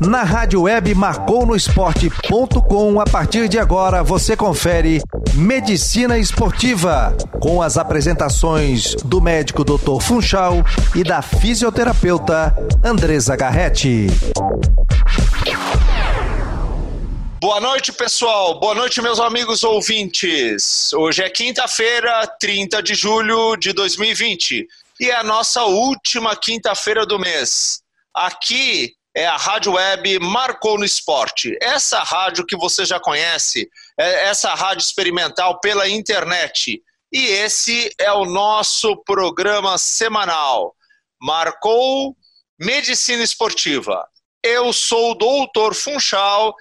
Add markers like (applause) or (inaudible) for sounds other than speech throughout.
Na rádio web marconosport.com, a partir de agora você confere Medicina Esportiva, com as apresentações do médico Dr. Funchal e da fisioterapeuta Andresa Garretti. Boa noite, pessoal. Boa noite, meus amigos ouvintes. Hoje é quinta-feira, 30 de julho de 2020 e é a nossa última quinta-feira do mês. Aqui é a rádio web Marcou no Esporte. Essa rádio que você já conhece, é essa rádio experimental pela internet. E esse é o nosso programa semanal. Marcou Medicina Esportiva. Eu sou o doutor Funchal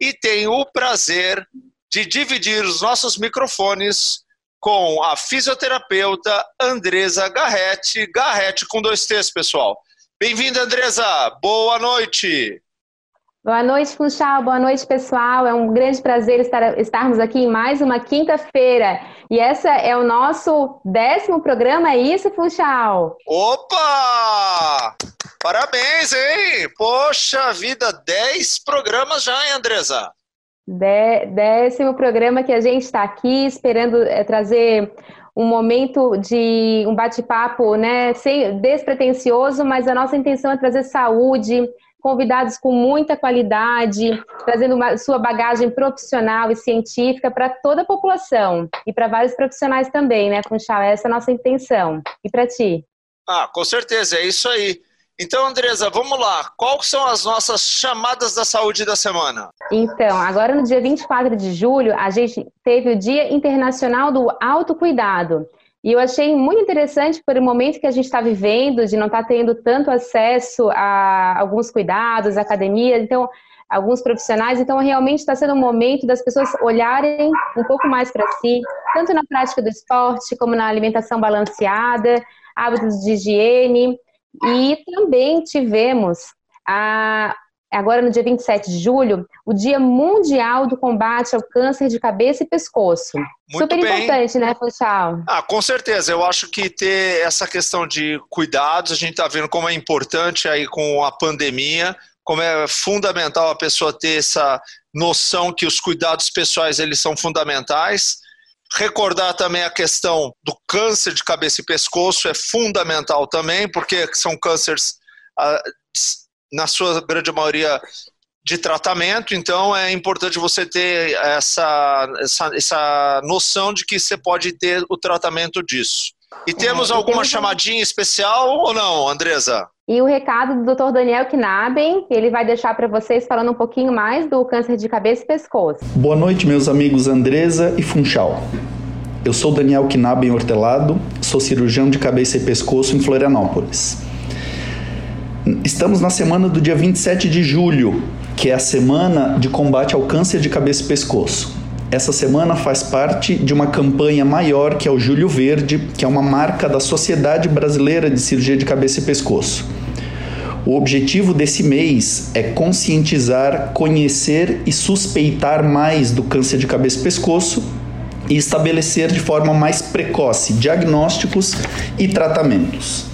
e tenho o prazer de dividir os nossos microfones com a fisioterapeuta Andresa Garretti. Garretti com dois T's, pessoal. Bem-vinda, Andresa. Boa noite. Boa noite, Funchal. Boa noite, pessoal. É um grande prazer estar, estarmos aqui em mais uma quinta-feira. E essa é o nosso décimo programa, é isso, Funchal? Opa! Parabéns, hein? Poxa vida, dez programas já, hein, Andresa? Décimo programa que a gente está aqui esperando é, trazer um momento de um bate-papo, né, sem, despretensioso, mas a nossa intenção é trazer saúde, convidados com muita qualidade, trazendo uma, sua bagagem profissional e científica para toda a população e para vários profissionais também, né, Funchal? Essa é a nossa intenção. E para ti? Ah, com certeza, é isso aí. Então, Andresa, vamos lá. Quais são as nossas chamadas da saúde da semana? Então, agora no dia 24 de julho, a gente teve o Dia Internacional do Autocuidado. E eu achei muito interessante por o momento que a gente está vivendo, de não estar tá tendo tanto acesso a alguns cuidados, academia, então, alguns profissionais. Então, realmente está sendo um momento das pessoas olharem um pouco mais para si, tanto na prática do esporte, como na alimentação balanceada, hábitos de higiene. E também tivemos, a, agora no dia 27 de julho, o Dia Mundial do Combate ao Câncer de Cabeça e Pescoço. Muito Super bem. importante, né, Funchal? Ah, com certeza. Eu acho que ter essa questão de cuidados, a gente está vendo como é importante aí com a pandemia, como é fundamental a pessoa ter essa noção que os cuidados pessoais eles são fundamentais. Recordar também a questão do câncer de cabeça e pescoço é fundamental também, porque são cânceres, ah, na sua grande maioria, de tratamento, então é importante você ter essa, essa, essa noção de que você pode ter o tratamento disso. E temos é, alguma chamadinha especial ou não, Andresa? E o recado do Dr. Daniel Knaben, ele vai deixar para vocês falando um pouquinho mais do câncer de cabeça e pescoço. Boa noite, meus amigos Andresa e Funchal. Eu sou Daniel Knaben Hortelado, sou cirurgião de cabeça e pescoço em Florianópolis. Estamos na semana do dia 27 de julho, que é a semana de combate ao câncer de cabeça e pescoço. Essa semana faz parte de uma campanha maior que é o Julho Verde, que é uma marca da Sociedade Brasileira de Cirurgia de Cabeça e Pescoço. O objetivo desse mês é conscientizar, conhecer e suspeitar mais do câncer de cabeça e pescoço e estabelecer de forma mais precoce diagnósticos e tratamentos.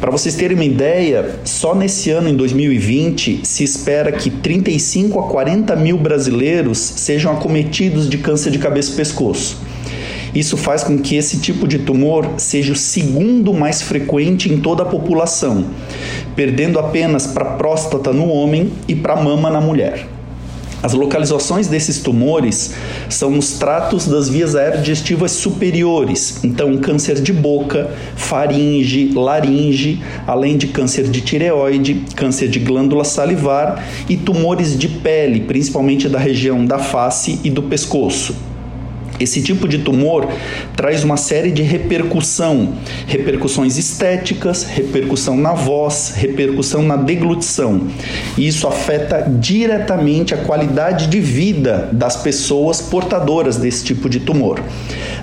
Para vocês terem uma ideia, só nesse ano, em 2020, se espera que 35 a 40 mil brasileiros sejam acometidos de câncer de cabeça e pescoço. Isso faz com que esse tipo de tumor seja o segundo mais frequente em toda a população, perdendo apenas para próstata no homem e para mama na mulher. As localizações desses tumores são nos tratos das vias aerodigestivas superiores, então câncer de boca, faringe, laringe, além de câncer de tireoide, câncer de glândula salivar e tumores de pele, principalmente da região da face e do pescoço. Esse tipo de tumor traz uma série de repercussão, repercussões estéticas, repercussão na voz, repercussão na deglutição. E isso afeta diretamente a qualidade de vida das pessoas portadoras desse tipo de tumor.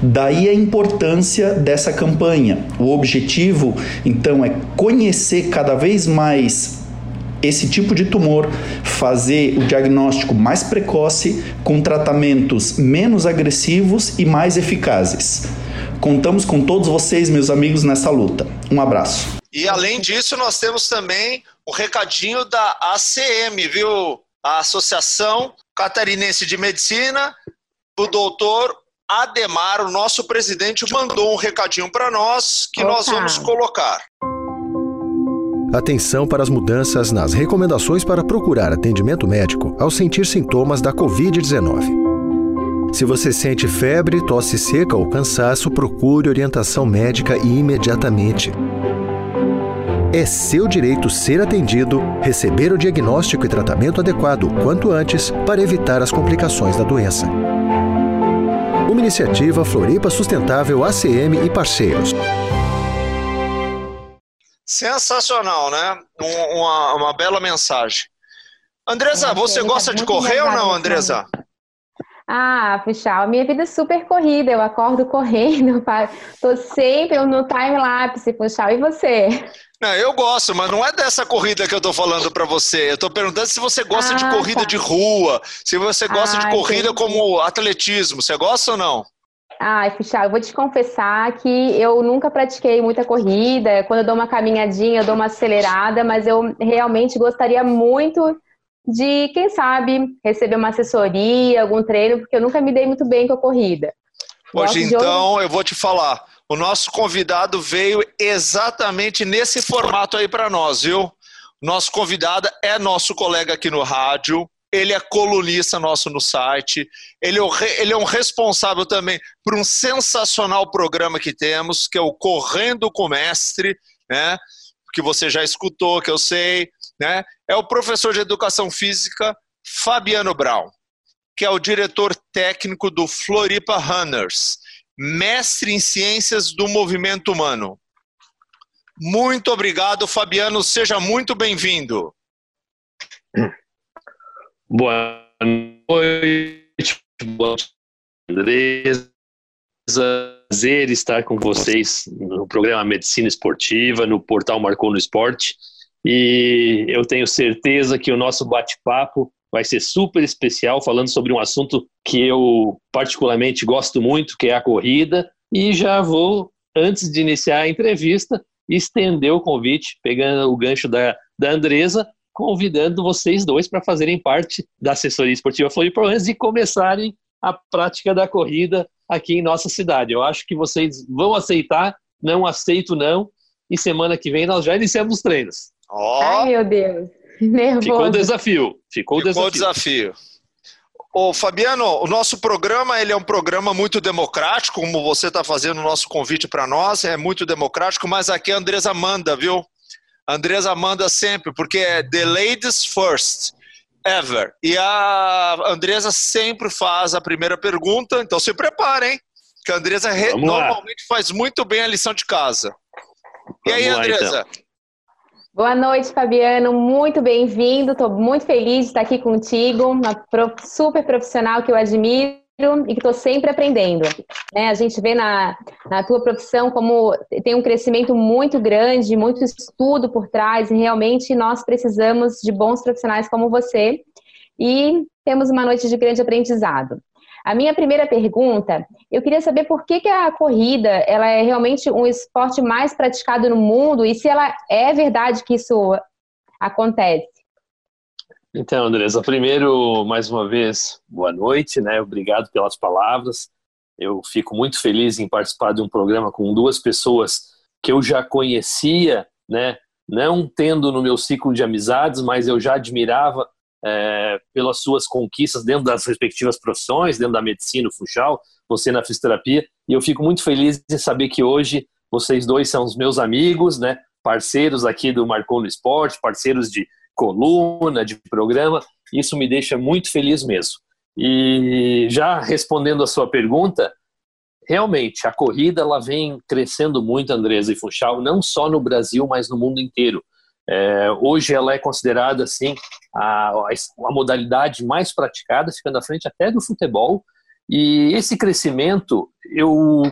Daí a importância dessa campanha. O objetivo, então, é conhecer cada vez mais esse tipo de tumor, fazer o diagnóstico mais precoce, com tratamentos menos agressivos e mais eficazes. Contamos com todos vocês, meus amigos, nessa luta. Um abraço. E além disso, nós temos também um recadinho da ACM, viu? A Associação Catarinense de Medicina, o doutor Ademar, o nosso presidente, mandou um recadinho para nós que Opa. nós vamos colocar. Atenção para as mudanças nas recomendações para procurar atendimento médico ao sentir sintomas da Covid-19. Se você sente febre, tosse seca ou cansaço, procure orientação médica imediatamente. É seu direito ser atendido, receber o diagnóstico e tratamento adequado quanto antes para evitar as complicações da doença. Uma iniciativa Floripa Sustentável ACM e parceiros. Sensacional, né? Um, uma, uma bela mensagem. Andresa, você gosta de correr ou não, Andresa? Ah, Puxal, minha vida é super corrida, eu acordo correndo, (laughs) tô sempre no time-lapse, Puxal, e você? Não, eu gosto, mas não é dessa corrida que eu tô falando para você. Eu tô perguntando se você gosta ah, de corrida tá. de rua, se você gosta ah, de corrida entendi. como atletismo, você gosta ou não? Ai, Fichal, eu vou te confessar que eu nunca pratiquei muita corrida. Quando eu dou uma caminhadinha, eu dou uma acelerada, mas eu realmente gostaria muito de, quem sabe, receber uma assessoria, algum treino, porque eu nunca me dei muito bem com a corrida. Hoje, então, eu vou te falar. O nosso convidado veio exatamente nesse formato aí para nós, viu? Nosso convidado é nosso colega aqui no rádio, ele é colunista nosso no site, ele é, ele é um responsável também por um sensacional programa que temos, que é o Correndo com o Mestre, né? que você já escutou, que eu sei, né? É o professor de educação física Fabiano Brown, que é o diretor técnico do Floripa Runners, mestre em ciências do movimento humano. Muito obrigado, Fabiano, seja muito bem-vindo. (clears throat) Boa noite, boa noite, Andresa. Prazer estar com vocês no programa Medicina Esportiva, no portal Marcou no Esporte. E eu tenho certeza que o nosso bate-papo vai ser super especial, falando sobre um assunto que eu particularmente gosto muito, que é a corrida. E já vou, antes de iniciar a entrevista, estender o convite, pegando o gancho da, da Andresa, convidando vocês dois para fazerem parte da assessoria esportiva Floripa antes de começarem a prática da corrida aqui em nossa cidade. Eu acho que vocês vão aceitar, não aceito não, e semana que vem nós já iniciamos os treinos. Oh. Ai, meu Deus. (laughs) Nervoso. Ficou o desafio. Ficou o desafio. desafio. Ô, Fabiano, o nosso programa ele é um programa muito democrático, como você está fazendo o nosso convite para nós, é muito democrático, mas aqui a Andresa manda, viu? A Andresa manda sempre, porque é The Ladies First, ever. E a Andresa sempre faz a primeira pergunta, então se preparem, que a Andresa re... normalmente faz muito bem a lição de casa. E aí, Vamos Andresa? Lá, então. Boa noite, Fabiano. Muito bem-vindo. Estou muito feliz de estar aqui contigo, uma super profissional que eu admiro e que estou sempre aprendendo. Né? A gente vê na, na tua profissão como tem um crescimento muito grande, muito estudo por trás, e realmente nós precisamos de bons profissionais como você. E temos uma noite de grande aprendizado. A minha primeira pergunta, eu queria saber por que, que a corrida ela é realmente um esporte mais praticado no mundo e se ela é verdade que isso acontece. Então, Andresa, primeiro, mais uma vez, boa noite, né? Obrigado pelas palavras. Eu fico muito feliz em participar de um programa com duas pessoas que eu já conhecia, né? Não tendo no meu ciclo de amizades, mas eu já admirava é, pelas suas conquistas dentro das respectivas profissões, dentro da medicina, o Funchal, você na fisioterapia, e eu fico muito feliz em saber que hoje vocês dois são os meus amigos, né, parceiros aqui do Marcou no Esporte, parceiros de coluna, de programa, isso me deixa muito feliz mesmo. E já respondendo a sua pergunta, realmente a corrida ela vem crescendo muito, Andresa e Funchal, não só no Brasil, mas no mundo inteiro. É, hoje ela é considerada assim a, a modalidade mais praticada, ficando à frente até do futebol. E esse crescimento, eu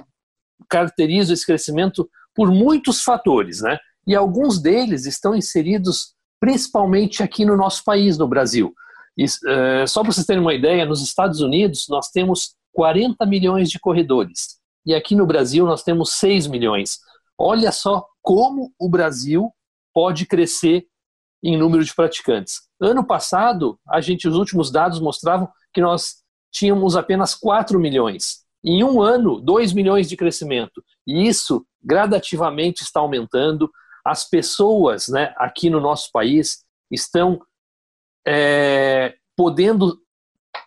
caracterizo esse crescimento por muitos fatores, né? E alguns deles estão inseridos principalmente aqui no nosso país, no Brasil. E, é, só para vocês terem uma ideia, nos Estados Unidos nós temos 40 milhões de corredores e aqui no Brasil nós temos 6 milhões. Olha só como o Brasil pode crescer em número de praticantes. Ano passado, a gente, os últimos dados mostravam que nós tínhamos apenas 4 milhões. Em um ano, 2 milhões de crescimento. E isso gradativamente está aumentando. As pessoas né, aqui no nosso país estão é, podendo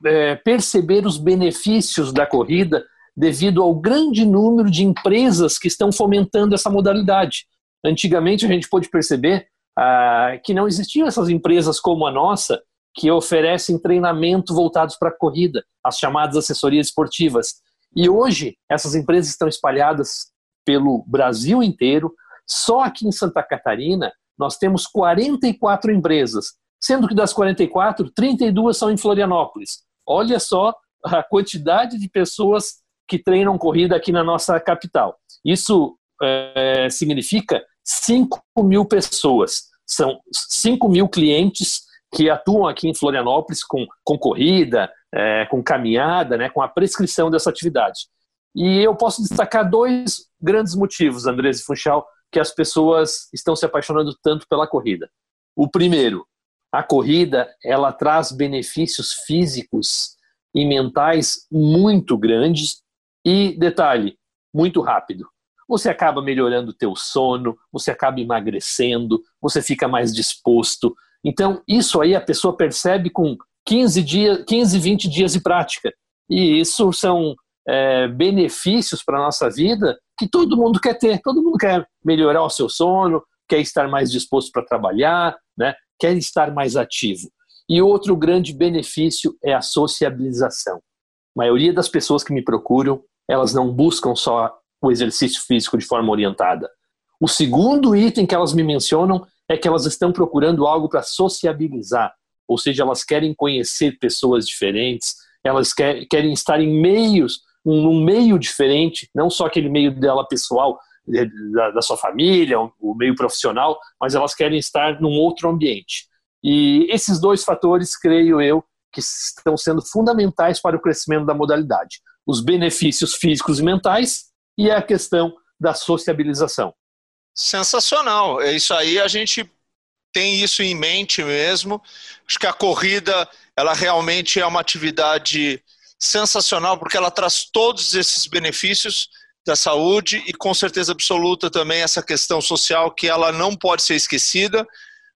é, perceber os benefícios da corrida devido ao grande número de empresas que estão fomentando essa modalidade. Antigamente a gente pôde perceber ah, que não existiam essas empresas como a nossa que oferecem treinamento voltados para a corrida, as chamadas assessorias esportivas. E hoje essas empresas estão espalhadas pelo Brasil inteiro. Só aqui em Santa Catarina nós temos 44 empresas, sendo que das 44, 32 são em Florianópolis. Olha só a quantidade de pessoas que treinam corrida aqui na nossa capital. Isso é, significa 5 mil pessoas. São 5 mil clientes que atuam aqui em Florianópolis com, com corrida, é, com caminhada, né, com a prescrição dessa atividade. E eu posso destacar dois grandes motivos, Andrés Funchal, que as pessoas estão se apaixonando tanto pela corrida. O primeiro, a corrida ela traz benefícios físicos e mentais muito grandes e, detalhe, muito rápido. Você acaba melhorando o teu sono, você acaba emagrecendo, você fica mais disposto. Então, isso aí a pessoa percebe com 15, dias, 15 20 dias de prática. E isso são é, benefícios para a nossa vida que todo mundo quer ter. Todo mundo quer melhorar o seu sono, quer estar mais disposto para trabalhar, né? quer estar mais ativo. E outro grande benefício é a sociabilização. A maioria das pessoas que me procuram elas não buscam só o exercício físico de forma orientada. O segundo item que elas me mencionam é que elas estão procurando algo para sociabilizar, ou seja, elas querem conhecer pessoas diferentes, elas querem estar em meios, num meio diferente, não só aquele meio dela pessoal, da, da sua família, o meio profissional, mas elas querem estar num outro ambiente. E esses dois fatores, creio eu, que estão sendo fundamentais para o crescimento da modalidade os benefícios físicos e mentais e a questão da sociabilização. Sensacional. É isso aí, a gente tem isso em mente mesmo. Acho que a corrida, ela realmente é uma atividade sensacional porque ela traz todos esses benefícios da saúde e com certeza absoluta também essa questão social que ela não pode ser esquecida.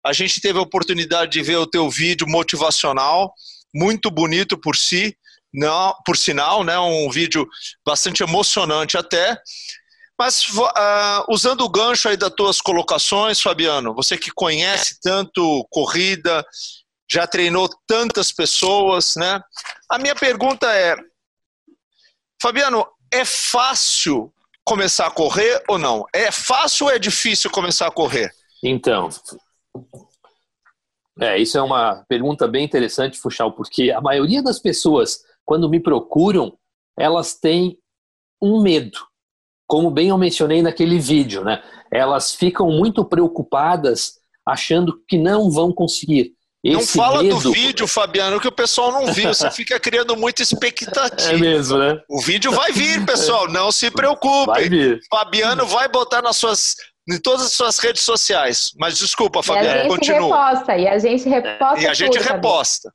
A gente teve a oportunidade de ver o teu vídeo motivacional, muito bonito por si, não, por sinal, né, um vídeo bastante emocionante até. Mas uh, usando o gancho aí das tuas colocações, Fabiano, você que conhece tanto corrida, já treinou tantas pessoas, né? A minha pergunta é, Fabiano, é fácil começar a correr ou não? É fácil ou é difícil começar a correr? Então, é, isso é uma pergunta bem interessante, Fuxal, porque a maioria das pessoas quando me procuram, elas têm um medo. Como bem eu mencionei naquele vídeo, né? Elas ficam muito preocupadas, achando que não vão conseguir. Esse não fala medo... do vídeo, Fabiano, que o pessoal não viu. Você (laughs) fica criando muita expectativa. É mesmo, né? O vídeo vai vir, pessoal. Não se preocupe. Vai vir. Fabiano vai botar nas suas em todas as suas redes sociais. Mas desculpa, Fabiano, continua. E a gente reposta, e a gente reposta. E a gente tudo, reposta.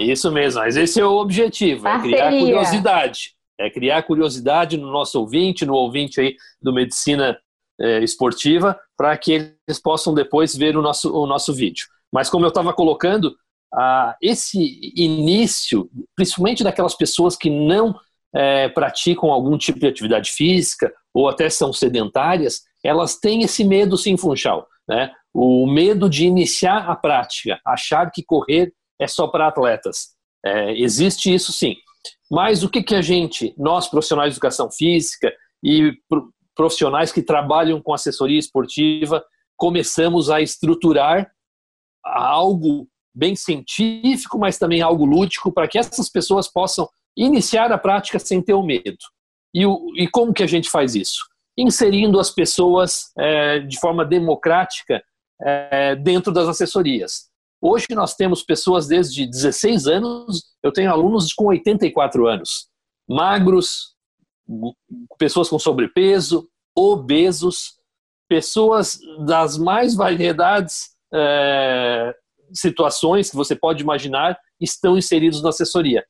Isso mesmo, mas esse é o objetivo, Parceria. é criar curiosidade. É criar curiosidade no nosso ouvinte, no ouvinte aí do Medicina é, Esportiva, para que eles possam depois ver o nosso, o nosso vídeo. Mas como eu estava colocando, ah, esse início, principalmente daquelas pessoas que não é, praticam algum tipo de atividade física ou até são sedentárias, elas têm esse medo sim, Funchal. Né? O medo de iniciar a prática, achar que correr é só para atletas. É, existe isso sim. Mas o que, que a gente, nós profissionais de educação física e profissionais que trabalham com assessoria esportiva, começamos a estruturar algo bem científico, mas também algo lúdico, para que essas pessoas possam iniciar a prática sem ter o medo. E, o, e como que a gente faz isso? Inserindo as pessoas é, de forma democrática é, dentro das assessorias. Hoje nós temos pessoas desde 16 anos, eu tenho alunos com 84 anos, magros, pessoas com sobrepeso, obesos, pessoas das mais variedades é, situações que você pode imaginar estão inseridos na assessoria.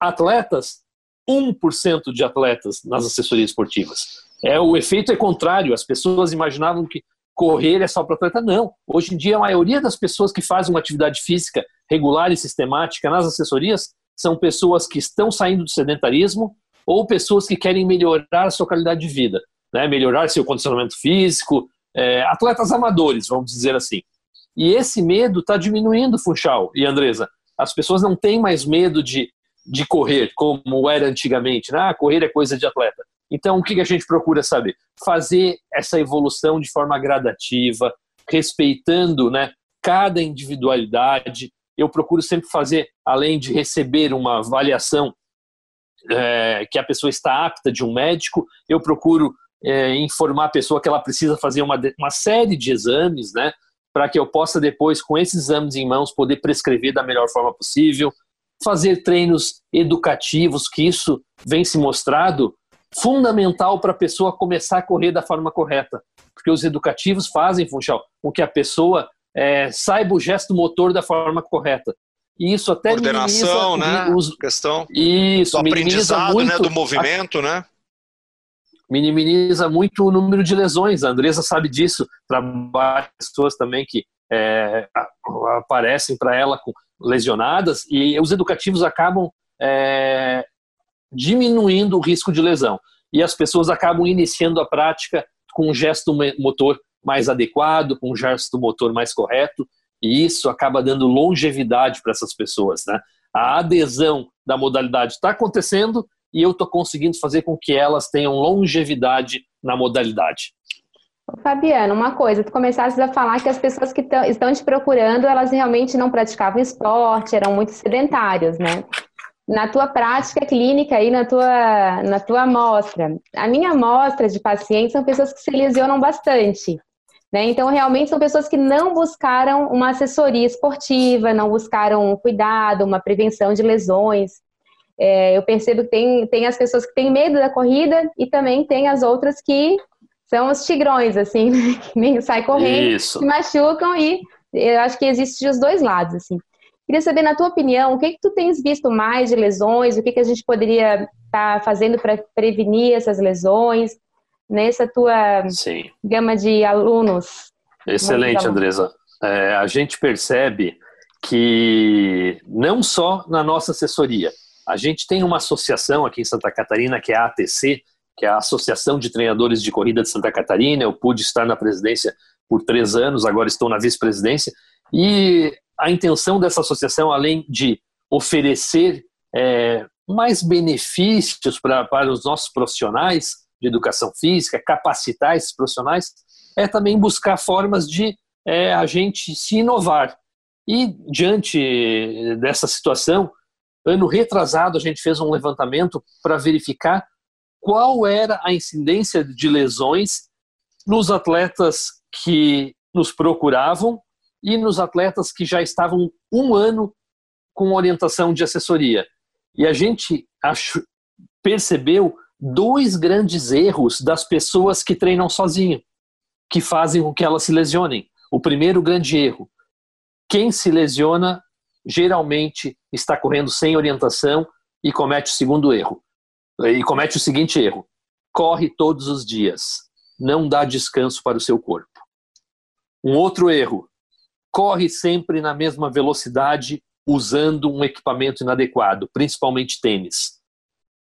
Atletas, 1% de atletas nas assessorias esportivas. É, o efeito é contrário. As pessoas imaginavam que correr é só para atleta. Não. Hoje em dia, a maioria das pessoas que fazem uma atividade física regular e sistemática nas assessorias são pessoas que estão saindo do sedentarismo ou pessoas que querem melhorar a sua qualidade de vida, né? melhorar seu condicionamento físico, é, atletas amadores, vamos dizer assim. E esse medo está diminuindo, Funchal e Andresa. As pessoas não têm mais medo de, de correr, como era antigamente. Né? Ah, correr é coisa de atleta. Então, o que a gente procura saber? Fazer essa evolução de forma gradativa, respeitando né, cada individualidade. Eu procuro sempre fazer, além de receber uma avaliação é, que a pessoa está apta de um médico, eu procuro é, informar a pessoa que ela precisa fazer uma, uma série de exames, né? Para que eu possa depois, com esses exames em mãos, poder prescrever da melhor forma possível, fazer treinos educativos, que isso vem se mostrado fundamental para a pessoa começar a correr da forma correta. Porque os educativos fazem, Funchal, com que a pessoa é, saiba o gesto motor da forma correta. E isso até Coordenação, né? Os, questão isso, do aprendizado, né? Do movimento, a, né? Minimiza muito o número de lesões. A Andresa sabe disso. Trabalha pessoas também que é, aparecem para ela com lesionadas e os educativos acabam é, diminuindo o risco de lesão. E as pessoas acabam iniciando a prática com um gesto motor mais adequado, com um gesto motor mais correto, e isso acaba dando longevidade para essas pessoas. Né? A adesão da modalidade está acontecendo e eu estou conseguindo fazer com que elas tenham longevidade na modalidade. Fabiano, uma coisa, tu começaste a falar que as pessoas que estão te procurando, elas realmente não praticavam esporte, eram muito sedentários, né? na tua prática clínica e na tua, na tua amostra. A minha amostra de pacientes são pessoas que se lesionam bastante. Né? Então, realmente são pessoas que não buscaram uma assessoria esportiva, não buscaram um cuidado, uma prevenção de lesões. É, eu percebo que tem, tem as pessoas que têm medo da corrida e também tem as outras que são os tigrões, assim, (laughs) que nem sai correndo, Isso. se machucam e eu acho que existe os dois lados, assim. Queria saber, na tua opinião, o que, que tu tens visto mais de lesões? O que, que a gente poderia estar tá fazendo para prevenir essas lesões nessa tua Sim. gama de alunos? Excelente, Andresa. É, a gente percebe que não só na nossa assessoria, a gente tem uma associação aqui em Santa Catarina, que é a ATC, que é a Associação de Treinadores de Corrida de Santa Catarina. Eu pude estar na presidência por três anos, agora estou na vice-presidência. E a intenção dessa associação, além de oferecer é, mais benefícios pra, para os nossos profissionais de educação física, capacitar esses profissionais, é também buscar formas de é, a gente se inovar. E diante dessa situação, ano retrasado a gente fez um levantamento para verificar qual era a incidência de lesões nos atletas que nos procuravam e nos atletas que já estavam um ano com orientação de assessoria. E a gente achou, percebeu dois grandes erros das pessoas que treinam sozinho, que fazem com que elas se lesionem. O primeiro grande erro: quem se lesiona geralmente está correndo sem orientação e comete o segundo erro. E comete o seguinte erro: corre todos os dias, não dá descanso para o seu corpo. Um outro erro: corre sempre na mesma velocidade usando um equipamento inadequado, principalmente tênis.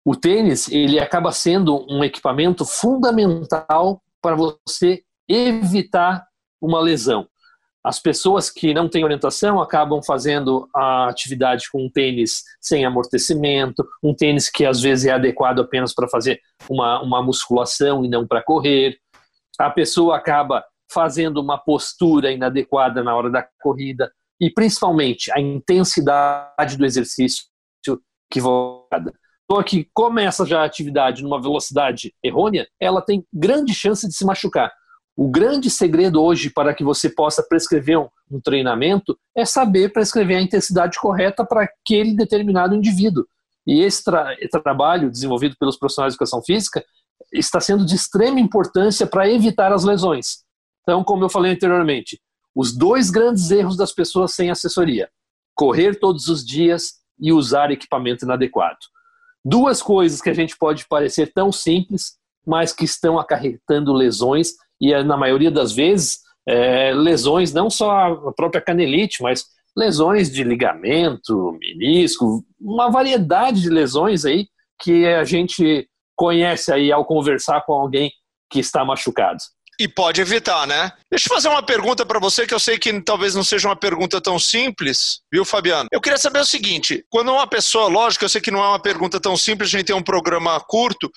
O tênis ele acaba sendo um equipamento fundamental para você evitar uma lesão. As pessoas que não têm orientação acabam fazendo a atividade com um tênis sem amortecimento, um tênis que às vezes é adequado apenas para fazer uma, uma musculação e não para correr. A pessoa acaba fazendo uma postura inadequada na hora da corrida e principalmente a intensidade do exercício equivocada. Então, que começa já a atividade numa velocidade errônea, ela tem grande chance de se machucar. O grande segredo hoje para que você possa prescrever um, um treinamento é saber prescrever a intensidade correta para aquele determinado indivíduo. E esse tra trabalho desenvolvido pelos profissionais de educação física está sendo de extrema importância para evitar as lesões. Então, como eu falei anteriormente, os dois grandes erros das pessoas sem assessoria: correr todos os dias e usar equipamento inadequado. Duas coisas que a gente pode parecer tão simples, mas que estão acarretando lesões e na maioria das vezes é, lesões não só a própria canelite, mas lesões de ligamento, menisco, uma variedade de lesões aí que a gente conhece aí ao conversar com alguém que está machucado. E pode evitar, né? Deixa eu fazer uma pergunta para você que eu sei que talvez não seja uma pergunta tão simples, viu, Fabiano? Eu queria saber o seguinte: quando uma pessoa, lógico, eu sei que não é uma pergunta tão simples, a gente tem um programa curto,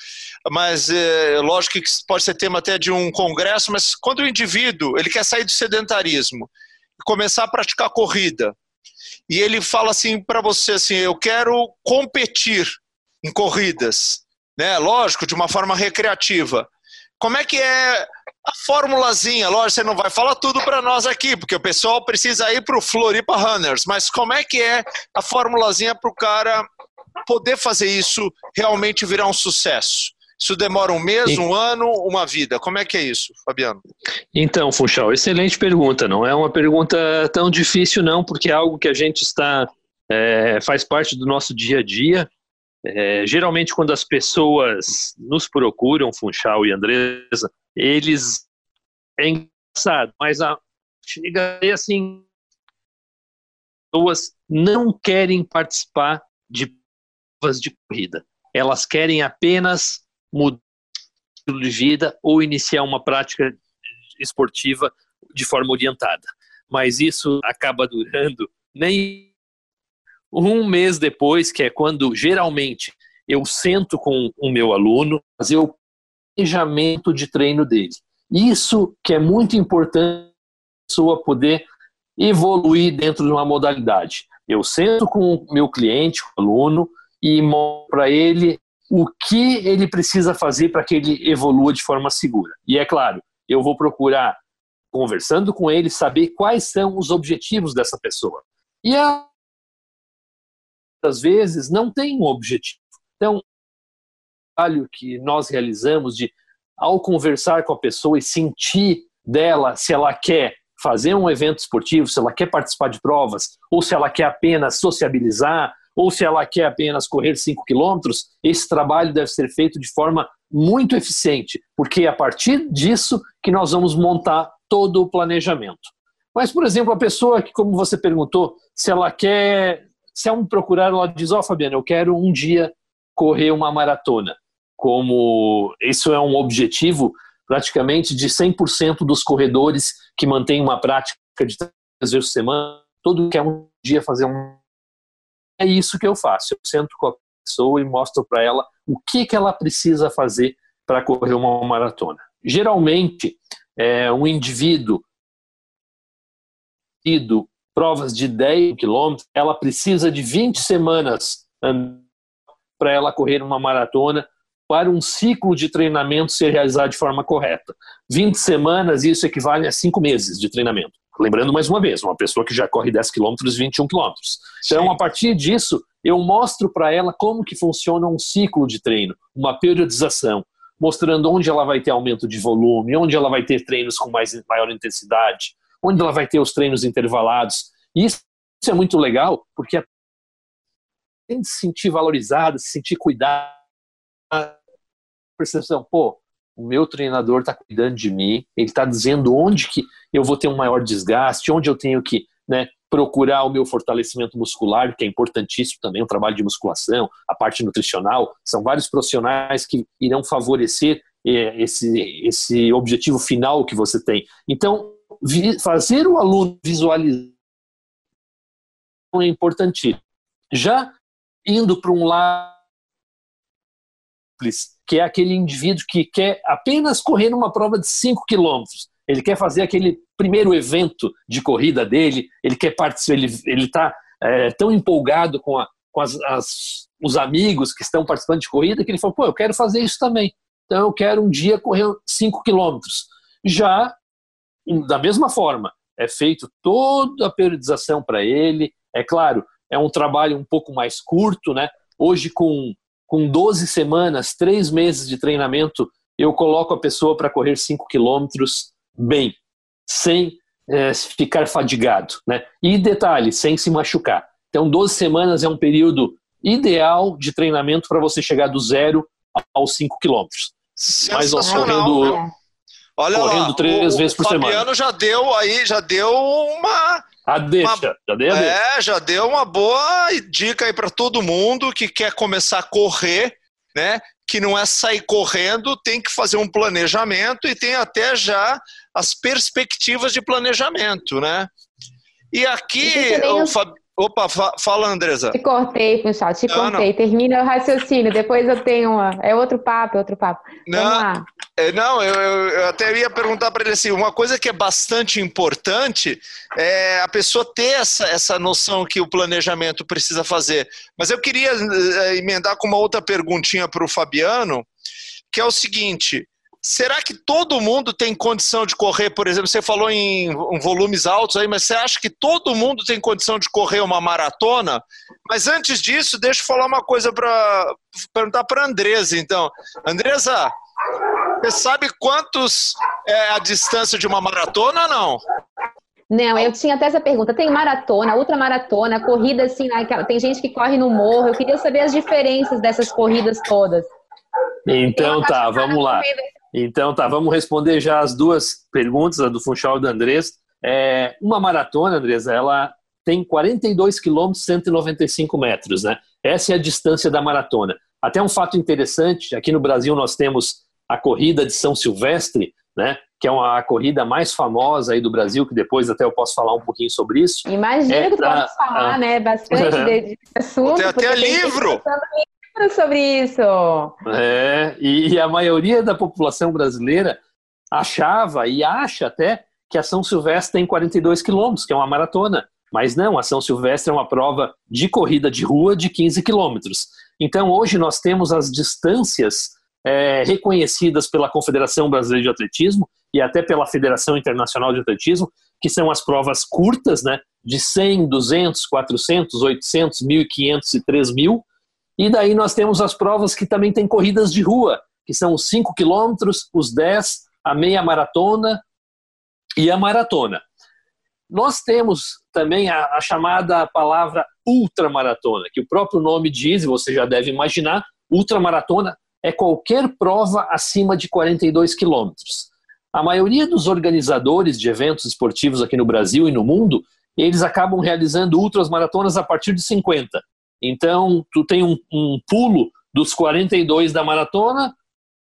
mas é, lógico que pode ser tema até de um congresso, mas quando o indivíduo ele quer sair do sedentarismo e começar a praticar corrida, e ele fala assim para você assim, eu quero competir em corridas, né? Lógico, de uma forma recreativa. Como é que é a formulazinha, lógico, você não vai falar tudo para nós aqui, porque o pessoal precisa ir para o Floripa Runners, mas como é que é a formulazinha para o cara poder fazer isso realmente virar um sucesso? Isso demora um mês, um ano, uma vida? Como é que é isso, Fabiano? Então, Funchal, excelente pergunta. Não é uma pergunta tão difícil, não, porque é algo que a gente está. É, faz parte do nosso dia a dia. É, geralmente, quando as pessoas nos procuram, Funchal e Andresa, eles é engraçado, mas a chega assim pessoas não querem participar de provas de corrida. Elas querem apenas mudar o estilo de vida ou iniciar uma prática esportiva de forma orientada. Mas isso acaba durando nem um mês depois, que é quando geralmente eu sento com o meu aluno, fazer o planejamento de treino dele. Isso que é muito importante a pessoa poder evoluir dentro de uma modalidade. Eu sento com o meu cliente, o aluno, e mostro para ele o que ele precisa fazer para que ele evolua de forma segura. E é claro, eu vou procurar, conversando com ele, saber quais são os objetivos dessa pessoa. E às vezes não tem um objetivo. Então, trabalho que nós realizamos de, ao conversar com a pessoa e sentir dela se ela quer fazer um evento esportivo, se ela quer participar de provas, ou se ela quer apenas sociabilizar, ou se ela quer apenas correr 5 quilômetros, esse trabalho deve ser feito de forma muito eficiente, porque é a partir disso que nós vamos montar todo o planejamento. Mas, por exemplo, a pessoa que, como você perguntou, se ela quer, se é um procurar, ela diz, ó oh, Fabiana, eu quero um dia correr uma maratona como isso é um objetivo praticamente de 100% dos corredores que mantêm uma prática de três vezes por semana, todo que é um dia fazer um. É isso que eu faço. Eu sento com a pessoa e mostro para ela o que, que ela precisa fazer para correr uma maratona. Geralmente, é, um indivíduo ido provas de 10 quilômetros, ela precisa de 20 semanas para ela correr uma maratona para um ciclo de treinamento ser realizado de forma correta. 20 semanas, isso equivale a 5 meses de treinamento. Lembrando mais uma vez, uma pessoa que já corre 10 quilômetros, 21 quilômetros. Então, a partir disso, eu mostro para ela como que funciona um ciclo de treino, uma periodização, mostrando onde ela vai ter aumento de volume, onde ela vai ter treinos com mais, maior intensidade, onde ela vai ter os treinos intervalados. Isso é muito legal, porque tem de se sentir valorizada, se sentir cuidada, percepção, pô, o meu treinador está cuidando de mim, ele está dizendo onde que eu vou ter um maior desgaste, onde eu tenho que né, procurar o meu fortalecimento muscular, que é importantíssimo também, o trabalho de musculação, a parte nutricional, são vários profissionais que irão favorecer é, esse, esse objetivo final que você tem. Então, fazer o aluno visualizar é importantíssimo. Já indo para um lado simples, que é aquele indivíduo que quer apenas correr numa prova de 5 quilômetros. Ele quer fazer aquele primeiro evento de corrida dele, ele quer participar, ele está é, tão empolgado com, a, com as, as, os amigos que estão participando de corrida que ele falou: pô, eu quero fazer isso também. Então eu quero um dia correr 5 quilômetros. Já, da mesma forma, é feito toda a periodização para ele. É claro, é um trabalho um pouco mais curto, né? Hoje, com com 12 semanas, 3 meses de treinamento, eu coloco a pessoa para correr 5 quilômetros bem, sem é, ficar fadigado. Né? E detalhe, sem se machucar. Então, 12 semanas é um período ideal de treinamento para você chegar do zero aos 5 quilômetros. Mas nós correndo? Olha correndo lá, três o, vezes por o semana. Fabiano já deu aí, já deu uma a deixa, uma, já dei a deixa. É, já deu uma boa dica aí para todo mundo que quer começar a correr, né? Que não é sair correndo, tem que fazer um planejamento e tem até já as perspectivas de planejamento, né? E aqui, o Fab... Opa, fala, Andresa. Te cortei, Funchal, te não, cortei. Não. Termina o raciocínio, depois eu tenho uma. É outro papo, é outro papo. Não. É, não eu, eu, até ia perguntar para ele assim: uma coisa que é bastante importante é a pessoa ter essa, essa noção que o planejamento precisa fazer. Mas eu queria é, emendar com uma outra perguntinha para o Fabiano, que é o seguinte: Será que todo mundo tem condição de correr, por exemplo, você falou em, volumes altos aí, mas você acha que todo mundo tem condição de correr uma maratona? Mas antes disso, deixa eu falar uma coisa para perguntar para a Andresa, então. Andresa, você sabe quantos é a distância de uma maratona ou não? Não, eu tinha até essa pergunta. Tem maratona, ultramaratona, corrida assim, né? tem gente que corre no morro. Eu queria saber as diferenças dessas corridas todas. Então tá, vamos lá. Então tá, vamos responder já as duas perguntas, a do Funchal e do Andrés. É, uma maratona, Andrés, ela tem 42 quilômetros, 195 metros, né? Essa é a distância da maratona. Até um fato interessante, aqui no Brasil nós temos a corrida de São Silvestre, né? Que é uma a corrida mais famosa aí do Brasil, que depois até eu posso falar um pouquinho sobre isso. Imagina é, que tu pode falar, a... né? Bastante (laughs) de, de assunto. Tem até livro! Sobre isso. É, e, a maioria da população brasileira achava e acha até que a São Silvestre tem 42 quilômetros, que é uma maratona. Mas não, a São Silvestre é uma prova de corrida de rua de 15 quilômetros. Então hoje nós temos as distâncias é, reconhecidas pela Confederação Brasileira de Atletismo e até pela Federação Internacional de Atletismo, que são as provas curtas, né, de 100, 200, 400, 800, 1.500 e 3.000, e daí nós temos as provas que também tem corridas de rua, que são os 5 quilômetros, os 10, a meia maratona e a maratona. Nós temos também a, a chamada palavra ultramaratona, que o próprio nome diz, e você já deve imaginar, ultramaratona é qualquer prova acima de 42 quilômetros. A maioria dos organizadores de eventos esportivos aqui no Brasil e no mundo, eles acabam realizando ultras maratonas a partir de 50. Então, tu tem um, um pulo dos 42 da maratona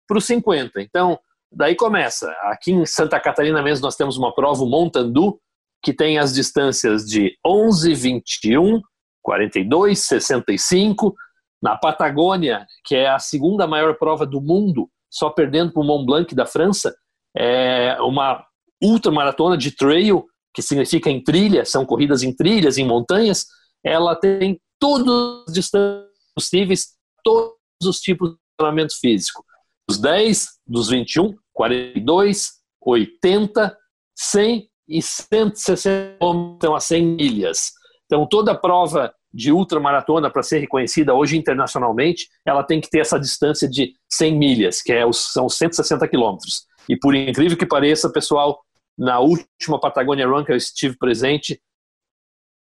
para os 50. Então, daí começa. Aqui em Santa Catarina mesmo nós temos uma prova, o Montandu, que tem as distâncias de 11, 21, 42, 65. Na Patagônia, que é a segunda maior prova do mundo, só perdendo para o Mont Blanc da França, é uma ultramaratona de trail, que significa em trilha, são corridas em trilhas, em montanhas, ela tem todos os distâncias possíveis, todos os tipos de treinamento físico. Dos 10, dos 21, 42, 80, 100 e 160 então, a 100 milhas. Então, toda prova de ultramaratona, para ser reconhecida hoje internacionalmente, ela tem que ter essa distância de 100 milhas, que é os, são 160 quilômetros. E por incrível que pareça, pessoal, na última Patagonia Run que eu estive presente,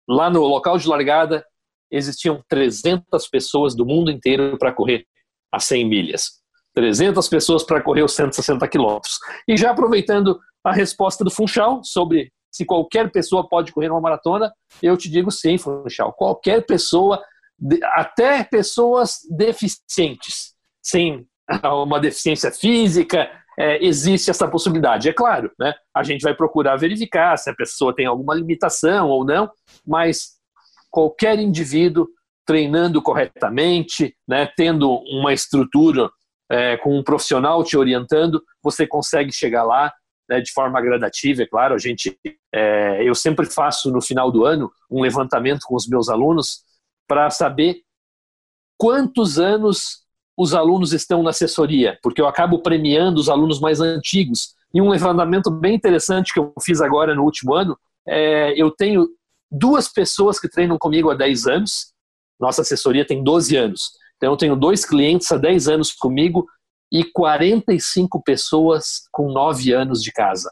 lá no local de largada, existiam 300 pessoas do mundo inteiro para correr a 100 milhas. 300 pessoas para correr os 160 quilômetros. E já aproveitando a resposta do Funchal sobre se qualquer pessoa pode correr uma maratona, eu te digo sim, Funchal. Qualquer pessoa, até pessoas deficientes, sem (laughs) uma deficiência física, é, existe essa possibilidade. É claro, né? a gente vai procurar verificar se a pessoa tem alguma limitação ou não, mas qualquer indivíduo treinando corretamente, né, tendo uma estrutura é, com um profissional te orientando, você consegue chegar lá né, de forma gradativa, é claro. A gente, é, eu sempre faço no final do ano um levantamento com os meus alunos para saber quantos anos os alunos estão na assessoria, porque eu acabo premiando os alunos mais antigos. E um levantamento bem interessante que eu fiz agora no último ano, é, eu tenho duas pessoas que treinam comigo há 10 anos. Nossa assessoria tem 12 anos. Então eu tenho dois clientes há 10 anos comigo e 45 pessoas com 9 anos de casa.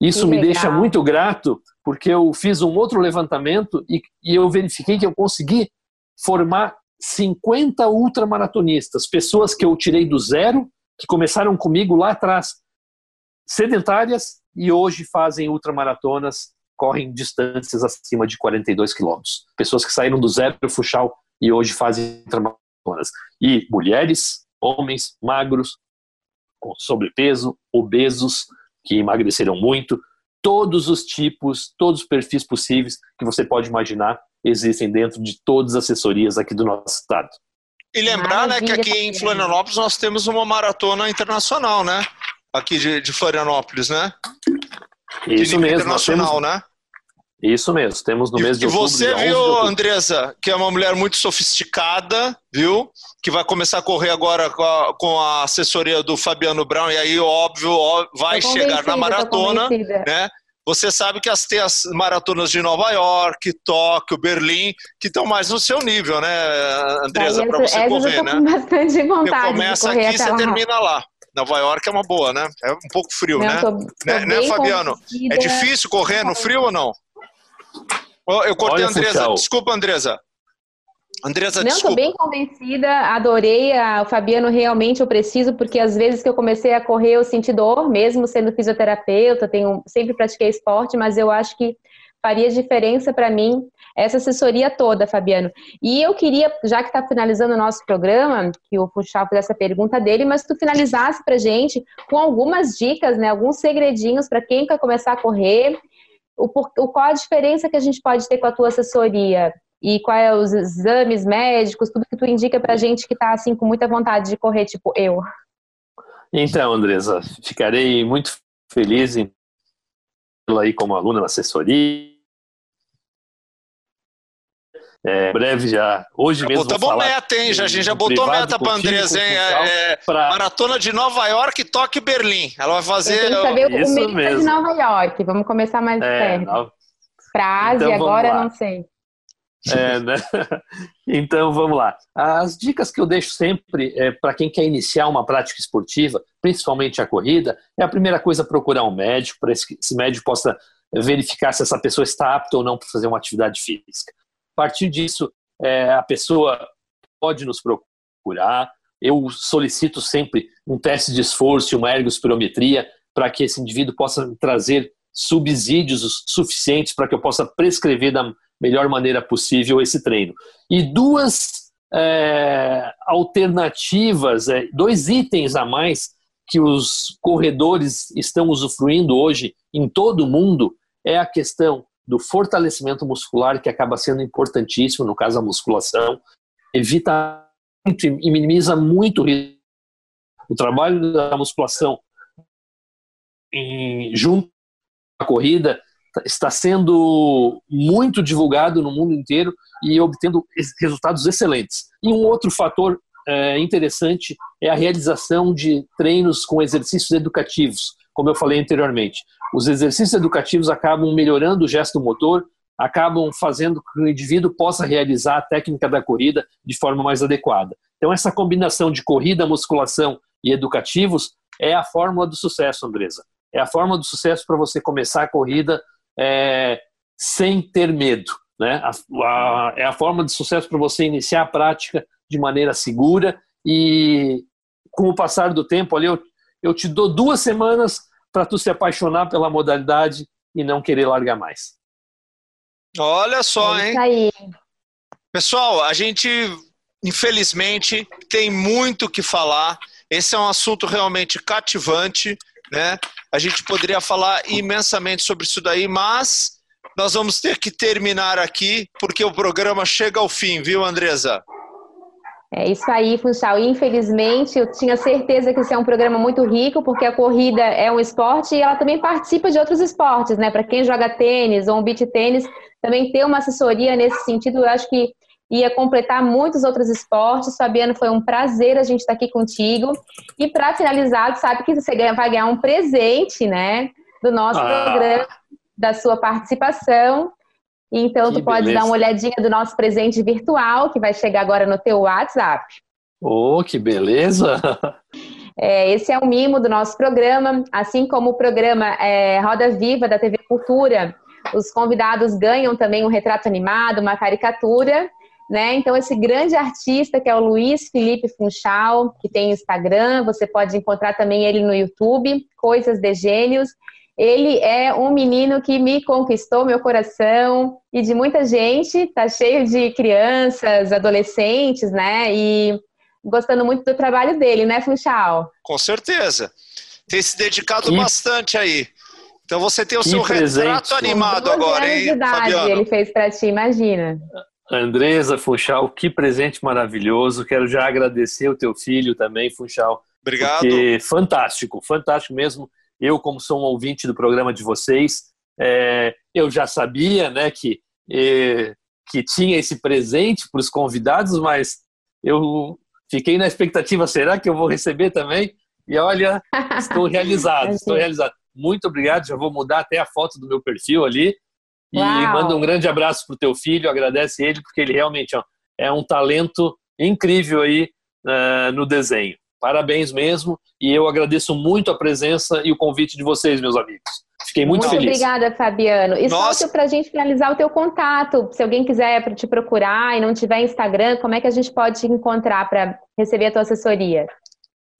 Isso me deixa muito grato, porque eu fiz um outro levantamento e, e eu verifiquei que eu consegui formar 50 ultramaratonistas, pessoas que eu tirei do zero, que começaram comigo lá atrás, sedentárias e hoje fazem ultramaratonas, correm distâncias acima de 42 quilômetros. Pessoas que saíram do zero para o Fuchal e hoje fazem ultramaratonas. E mulheres, homens, magros, com sobrepeso, obesos, que emagreceram muito, todos os tipos, todos os perfis possíveis que você pode imaginar existem dentro de todas as assessorias aqui do nosso estado. E lembrar, né, que aqui em Florianópolis nós temos uma maratona internacional, né? Aqui de, de Florianópolis, né? Isso mesmo. Internacional, temos... né? Isso mesmo, temos no mês de outubro. E você viu, Andresa, que é uma mulher muito sofisticada, viu? Que vai começar a correr agora com a, com a assessoria do Fabiano Brown, e aí, óbvio, vai chegar na maratona, né? Você sabe que as, tem as maratonas de Nova York, Tóquio, Berlim, que estão mais no seu nível, né, Andresa, para você correr, né? Bastante vontade você começa aqui e você termina lá. Nova York é uma boa, né? É um pouco frio, né? Tô, tô né, né, Fabiano? É difícil correr no frio ou não? Eu cortei a Andresa. Desculpa, Andresa. Andresa, Não, estou bem convencida, adorei a, o Fabiano, realmente eu preciso, porque às vezes que eu comecei a correr eu senti dor, mesmo sendo fisioterapeuta, tenho, sempre pratiquei esporte, mas eu acho que faria diferença para mim essa assessoria toda, Fabiano. E eu queria, já que está finalizando o nosso programa, que o Puxal fizesse essa pergunta dele, mas tu finalizasse para gente com algumas dicas, né, alguns segredinhos para quem quer começar a correr o, o, qual a diferença que a gente pode ter com a tua assessoria e quais é os exames médicos, tudo que tu indica pra gente que tá assim com muita vontade de correr, tipo eu. Então, Andresa, ficarei muito feliz em tê-la aí como aluna na assessoria é, breve já. Hoje mesmo. Botamos meta, hein? Já, a gente já botou meta para Andresa, hein? É, é, pra... Maratona de Nova York, Tóquio e Berlim. Ela vai fazer. Eu saber o Isso mesmo. de Nova York. Vamos começar mais é, perto. No... Frase, então, agora não sei. É, né? (laughs) Então vamos lá. As dicas que eu deixo sempre é, para quem quer iniciar uma prática esportiva, principalmente a corrida, é a primeira coisa procurar um médico, para que esse médico possa verificar se essa pessoa está apta ou não para fazer uma atividade física. A partir disso, é, a pessoa pode nos procurar. Eu solicito sempre um teste de esforço e uma ergospirometria para que esse indivíduo possa trazer subsídios suficientes para que eu possa prescrever da melhor maneira possível esse treino. E duas é, alternativas, é, dois itens a mais que os corredores estão usufruindo hoje em todo o mundo é a questão do fortalecimento muscular, que acaba sendo importantíssimo, no caso a musculação, evita muito e minimiza muito o risco. O trabalho da musculação em, junto à corrida está sendo muito divulgado no mundo inteiro e obtendo resultados excelentes. E um outro fator é, interessante é a realização de treinos com exercícios educativos, como eu falei anteriormente. Os exercícios educativos acabam melhorando o gesto motor, acabam fazendo que o indivíduo possa realizar a técnica da corrida de forma mais adequada. Então, essa combinação de corrida, musculação e educativos é a fórmula do sucesso, Andresa. É a fórmula do sucesso para você começar a corrida é, sem ter medo. Né? A, a, é a forma de sucesso para você iniciar a prática de maneira segura e, com o passar do tempo, ali eu, eu te dou duas semanas para tu se apaixonar pela modalidade e não querer largar mais. Olha só, é hein? Aí. Pessoal, a gente infelizmente tem muito que falar. Esse é um assunto realmente cativante, né? A gente poderia falar imensamente sobre isso daí, mas nós vamos ter que terminar aqui porque o programa chega ao fim, viu, Andresa? É isso aí, Funchal. Infelizmente, eu tinha certeza que esse é um programa muito rico, porque a corrida é um esporte e ela também participa de outros esportes, né? Para quem joga tênis ou um beach tênis, também ter uma assessoria nesse sentido, eu acho que ia completar muitos outros esportes. Fabiano, foi um prazer a gente estar aqui contigo. E para finalizar, sabe que você vai ganhar um presente, né? Do nosso ah. programa, da sua participação. Então, que tu pode beleza. dar uma olhadinha do nosso presente virtual, que vai chegar agora no teu WhatsApp. Oh, que beleza! (laughs) É, esse é o mimo do nosso programa, assim como o programa é, Roda Viva da TV Cultura. Os convidados ganham também um retrato animado, uma caricatura, né? Então, esse grande artista que é o Luiz Felipe Funchal, que tem Instagram, você pode encontrar também ele no YouTube, Coisas de Gênios. Ele é um menino que me conquistou meu coração e de muita gente, tá cheio de crianças, adolescentes, né? E gostando muito do trabalho dele, né, Funchal? Com certeza. Tem se dedicado que... bastante aí. Então você tem o que seu presente. retrato animado agora, hein, idade Fabiano? Ele fez para ti, imagina. Andresa Funchal, que presente maravilhoso. Quero já agradecer o teu filho também, Funchal. Obrigado. Porque fantástico, fantástico mesmo. Eu, como sou um ouvinte do programa de vocês, é, eu já sabia né, que, é, que tinha esse presente para os convidados, mas eu fiquei na expectativa, será que eu vou receber também? E olha, (laughs) estou realizado, estou realizado. Muito obrigado, já vou mudar até a foto do meu perfil ali. E Uau. manda um grande abraço para o teu filho, agradece ele, porque ele realmente ó, é um talento incrível aí uh, no desenho. Parabéns mesmo, e eu agradeço muito a presença e o convite de vocês, meus amigos. Fiquei muito, muito feliz. Obrigada, Fabiano. E Nossa. só para a gente finalizar o teu contato, se alguém quiser te procurar e não tiver Instagram, como é que a gente pode te encontrar para receber a tua assessoria?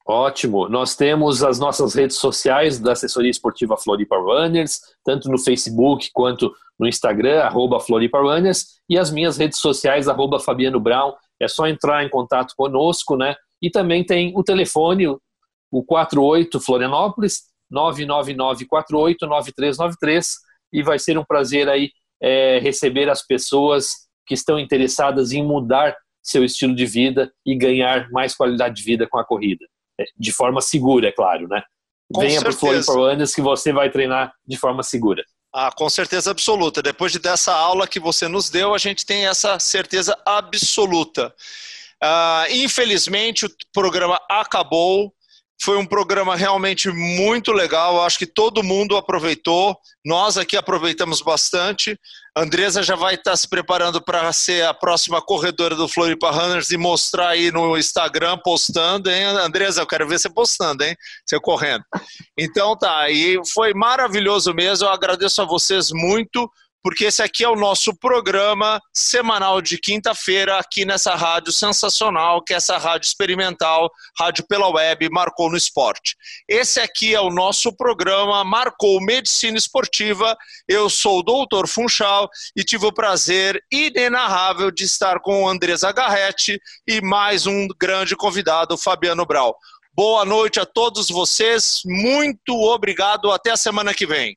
Ótimo. Nós temos as nossas redes sociais da assessoria esportiva Floripa Runners, tanto no Facebook quanto no Instagram, arroba Floripa Runners, e as minhas redes sociais, arroba Fabiano Brown. É só entrar em contato conosco, né? E também tem o telefone, o 48 Florianópolis, 999489393, e vai ser um prazer aí é, receber as pessoas que estão interessadas em mudar seu estilo de vida e ganhar mais qualidade de vida com a corrida. É, de forma segura, é claro, né? Com Venha para o Floripa Runners que você vai treinar de forma segura. Ah, com certeza absoluta. Depois de dessa aula que você nos deu, a gente tem essa certeza absoluta. Ah, infelizmente, o programa acabou. Foi um programa realmente muito legal. Acho que todo mundo aproveitou. Nós aqui aproveitamos bastante. Andresa já vai estar se preparando para ser a próxima corredora do Floripa Runners e mostrar aí no Instagram postando, hein? Andresa, eu quero ver você postando, hein? Você correndo. Então tá, e foi maravilhoso mesmo. Eu agradeço a vocês muito porque esse aqui é o nosso programa semanal de quinta-feira aqui nessa rádio sensacional, que é essa rádio experimental, rádio pela web, marcou no esporte. Esse aqui é o nosso programa, marcou Medicina Esportiva. Eu sou o doutor Funchal e tive o prazer inenarrável de estar com o Andresa Garretti e mais um grande convidado, Fabiano Brau. Boa noite a todos vocês, muito obrigado, até a semana que vem.